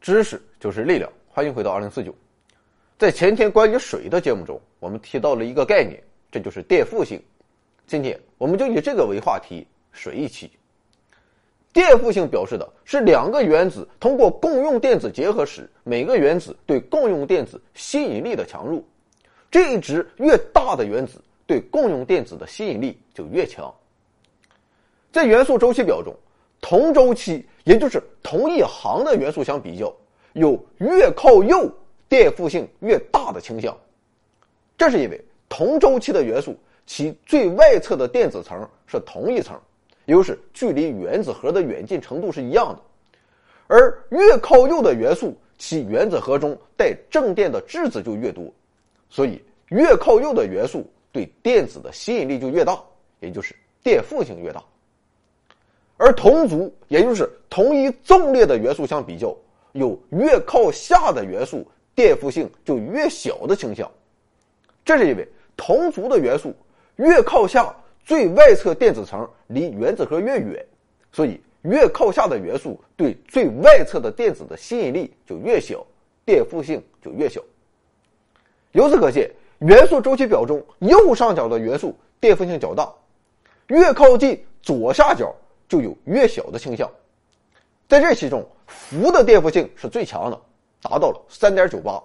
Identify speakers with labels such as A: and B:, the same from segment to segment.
A: 知识就是力量。欢迎回到二零四九。在前天关于水的节目中，我们提到了一个概念，这就是电负性。今天我们就以这个为话题，水一期。电负性表示的是两个原子通过共用电子结合时，每个原子对共用电子吸引力的强弱。这一值越大的原子，对共用电子的吸引力就越强。在元素周期表中，同周期也就是同一行的元素相比较，有越靠右电负性越大的倾向。这是因为同周期的元素，其最外侧的电子层是同一层，也就是距离原子核的远近程度是一样的。而越靠右的元素，其原子核中带正电的质子就越多，所以越靠右的元素对电子的吸引力就越大，也就是电负性越大。而同族，也就是同一纵列的元素相比较，有越靠下的元素电负性就越小的倾向。这是因为同族的元素越靠下，最外侧电子层离原子核越远，所以越靠下的元素对最外侧的电子的吸引力就越小，电负性就越小。由此可见，元素周期表中右上角的元素电负性较大，越靠近左下角。就有越小的倾向，在这其中，氟的电负性是最强的，达到了三点九八。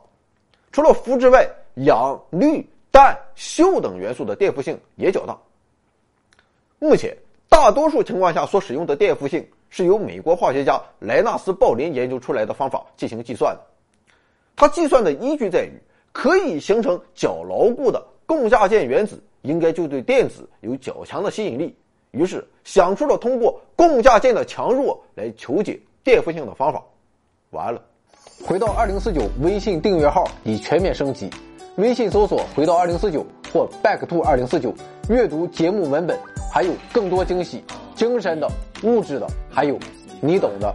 A: 除了氟之外，氧、氯、氮、溴等元素的电负性也较大。目前，大多数情况下所使用的电负性是由美国化学家莱纳斯·鲍林研究出来的方法进行计算的。他计算的依据在于，可以形成较牢固的共价键原子，应该就对电子有较强的吸引力。于是想出了通过共价键的强弱来求解电负性的方法。完了，回到二零四九微信订阅号已全面升级，微信搜索“回到二零四九”或 “back to 二零四九”，阅读节目文本，还有更多惊喜，精神的、物质的，还有你懂的。